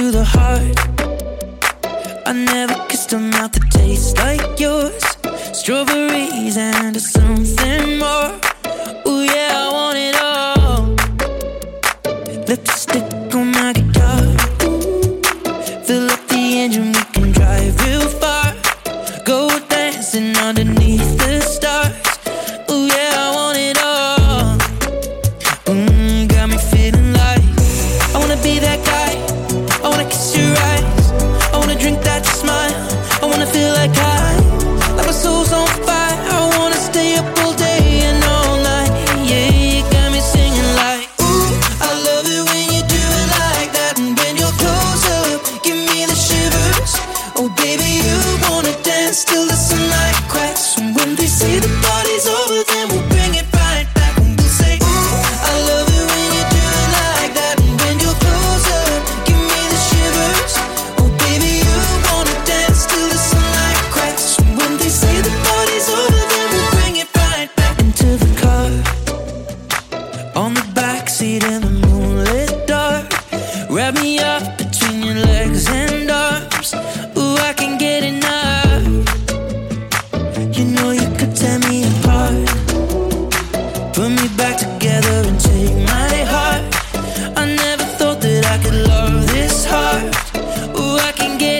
to the heart. I never kissed a mouth that tastes like yours. Strawberries and something more. Oh yeah, I want it all. Lipstick on my guitar. Fill up the engine, we can drive real far. Go dancing underneath the stars. be that guy party's over, then back together and take my heart. I never thought that I could love this hard. Ooh, I can get.